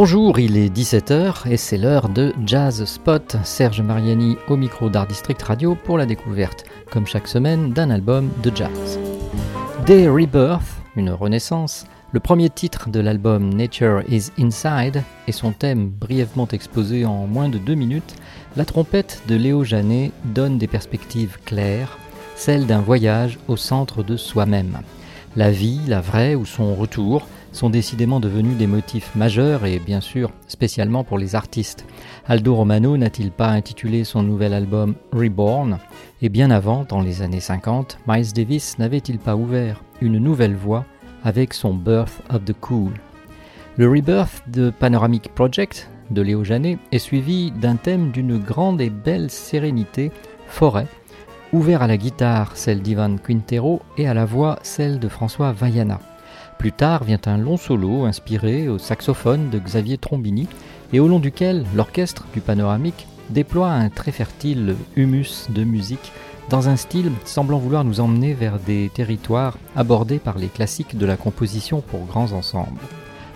Bonjour, il est 17h et c'est l'heure de Jazz Spot. Serge Mariani au micro d'Art District Radio pour la découverte, comme chaque semaine, d'un album de jazz. Day Rebirth, une renaissance, le premier titre de l'album Nature is Inside et son thème brièvement exposé en moins de deux minutes, la trompette de Léo Janet donne des perspectives claires, celles d'un voyage au centre de soi-même. La vie, la vraie ou son retour, sont décidément devenus des motifs majeurs et bien sûr spécialement pour les artistes. Aldo Romano n'a-t-il pas intitulé son nouvel album Reborn? Et bien avant, dans les années 50, Miles Davis n'avait-il pas ouvert une nouvelle voie avec son Birth of the Cool? Le Rebirth de Panoramic Project de Léo Janet est suivi d'un thème d'une grande et belle sérénité, forêt, ouvert à la guitare celle d'Ivan Quintero et à la voix celle de François Vaiana. Plus tard vient un long solo inspiré au saxophone de Xavier Trombini et au long duquel l'orchestre du panoramique déploie un très fertile humus de musique dans un style semblant vouloir nous emmener vers des territoires abordés par les classiques de la composition pour grands ensembles.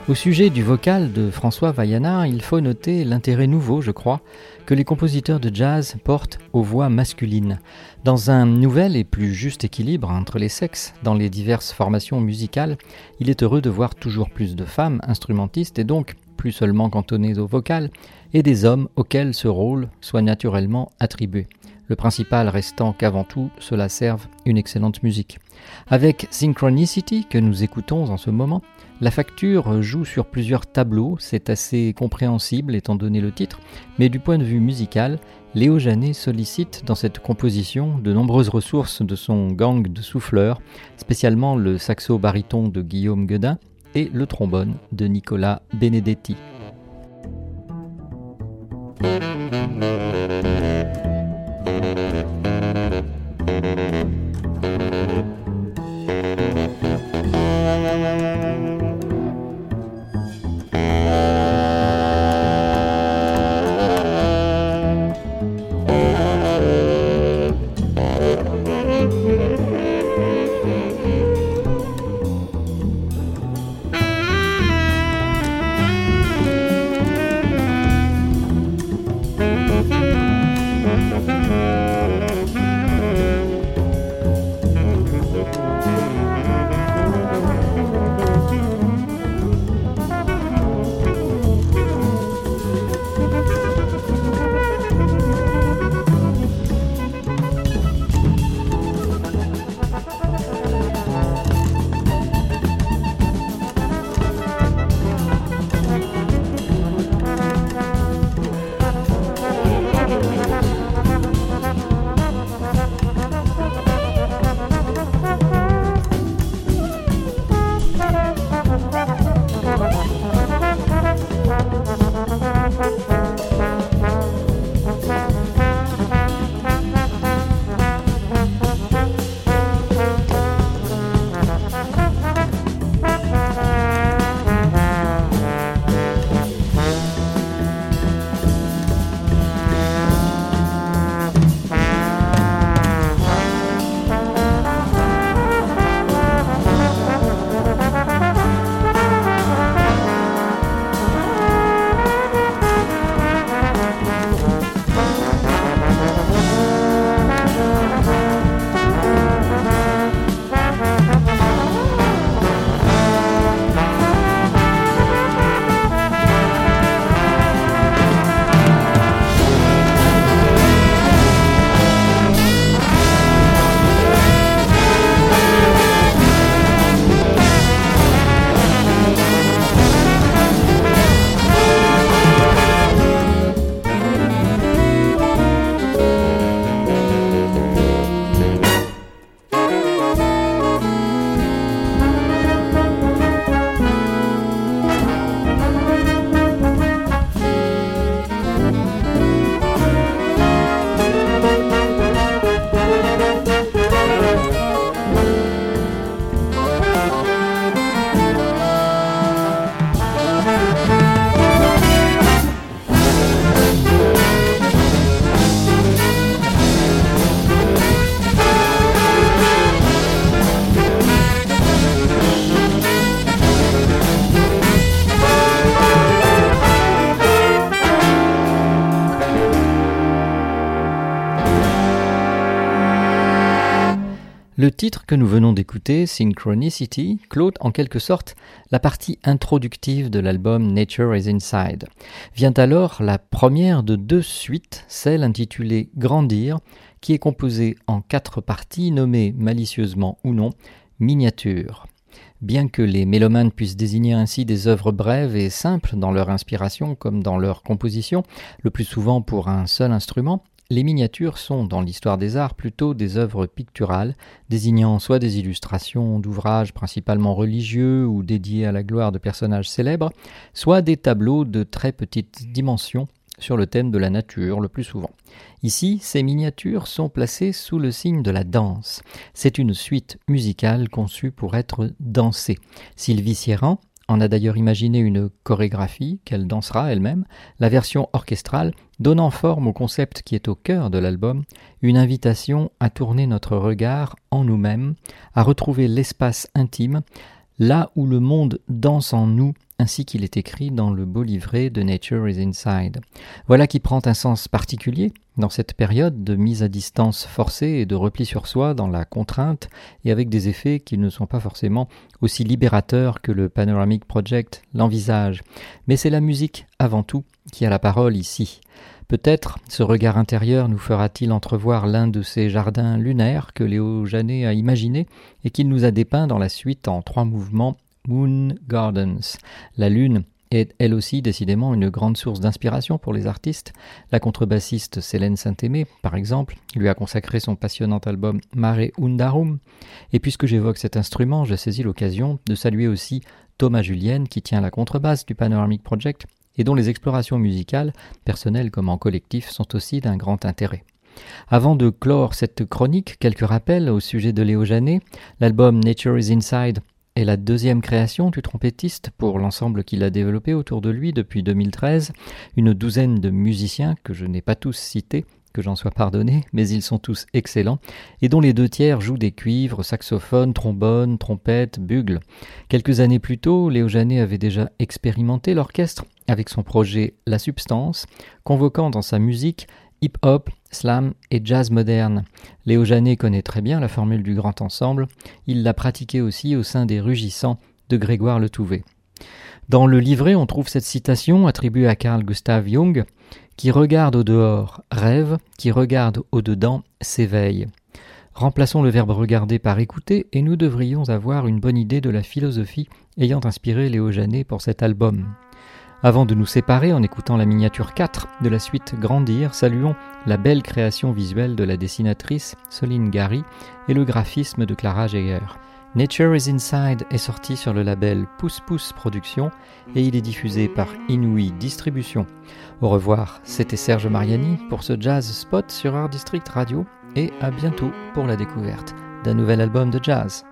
Au sujet du vocal de François Vaiana, il faut noter l'intérêt nouveau, je crois, que les compositeurs de jazz portent aux voix masculines. Dans un nouvel et plus juste équilibre entre les sexes dans les diverses formations musicales, il est heureux de voir toujours plus de femmes instrumentistes et donc plus seulement cantonnées au vocal, et des hommes auxquels ce rôle soit naturellement attribué. Le principal restant qu'avant tout, cela serve une excellente musique. Avec Synchronicity, que nous écoutons en ce moment, la facture joue sur plusieurs tableaux, c'est assez compréhensible étant donné le titre, mais du point de vue musical, Léo Janet sollicite dans cette composition de nombreuses ressources de son gang de souffleurs, spécialement le saxo baryton de Guillaume Guedin et le trombone de Nicolas Benedetti. Le titre que nous venons d'écouter, Synchronicity, clôt en quelque sorte la partie introductive de l'album Nature is Inside. Vient alors la première de deux suites, celle intitulée Grandir, qui est composée en quatre parties nommées malicieusement ou non miniatures. Bien que les mélomanes puissent désigner ainsi des œuvres brèves et simples dans leur inspiration comme dans leur composition, le plus souvent pour un seul instrument, les miniatures sont, dans l'histoire des arts, plutôt des œuvres picturales, désignant soit des illustrations d'ouvrages principalement religieux ou dédiés à la gloire de personnages célèbres, soit des tableaux de très petite dimension sur le thème de la nature le plus souvent. Ici, ces miniatures sont placées sous le signe de la danse. C'est une suite musicale conçue pour être dansée. Sylvie Sierran, en a d'ailleurs imaginé une chorégraphie qu'elle dansera elle-même, la version orchestrale donnant forme au concept qui est au cœur de l'album, une invitation à tourner notre regard en nous-mêmes, à retrouver l'espace intime, là où le monde danse en nous ainsi qu'il est écrit dans le beau livret de Nature is Inside. Voilà qui prend un sens particulier dans cette période de mise à distance forcée et de repli sur soi dans la contrainte et avec des effets qui ne sont pas forcément aussi libérateurs que le Panoramic Project l'envisage. Mais c'est la musique avant tout qui a la parole ici. Peut-être ce regard intérieur nous fera-t-il entrevoir l'un de ces jardins lunaires que Léo Janet a imaginé et qu'il nous a dépeint dans la suite en trois mouvements Moon Gardens. La lune est elle aussi décidément une grande source d'inspiration pour les artistes. La contrebassiste Célène Saint-Aimé, par exemple, lui a consacré son passionnant album Mare Undarum. Et puisque j'évoque cet instrument, je saisis l'occasion de saluer aussi Thomas Julien qui tient la contrebasse du Panoramic Project et dont les explorations musicales, personnelles comme en collectif, sont aussi d'un grand intérêt. Avant de clore cette chronique, quelques rappels au sujet de Léo Janet. L'album Nature is Inside est la deuxième création du trompettiste pour l'ensemble qu'il a développé autour de lui depuis 2013, une douzaine de musiciens que je n'ai pas tous cités, que j'en sois pardonné, mais ils sont tous excellents, et dont les deux tiers jouent des cuivres, saxophones, trombones, trompettes, bugles. Quelques années plus tôt, Léo Janet avait déjà expérimenté l'orchestre avec son projet La Substance, convoquant dans sa musique hip-hop, slam et jazz moderne. Léo Janet connaît très bien la formule du grand ensemble, il l'a pratiquée aussi au sein des Rugissants de Grégoire Le Touvet. Dans le livret, on trouve cette citation attribuée à Carl Gustav Jung Qui regarde au dehors rêve, qui regarde au dedans s'éveille. Remplaçons le verbe regarder par écouter et nous devrions avoir une bonne idée de la philosophie ayant inspiré Léo Janet pour cet album. Avant de nous séparer en écoutant la miniature 4 de la suite Grandir, saluons la belle création visuelle de la dessinatrice Soline Gary et le graphisme de Clara Jaeger. Nature is Inside est sorti sur le label Pousse Pousse Productions et il est diffusé par Inouï Distribution. Au revoir, c'était Serge Mariani pour ce jazz spot sur Art District Radio et à bientôt pour la découverte d'un nouvel album de jazz.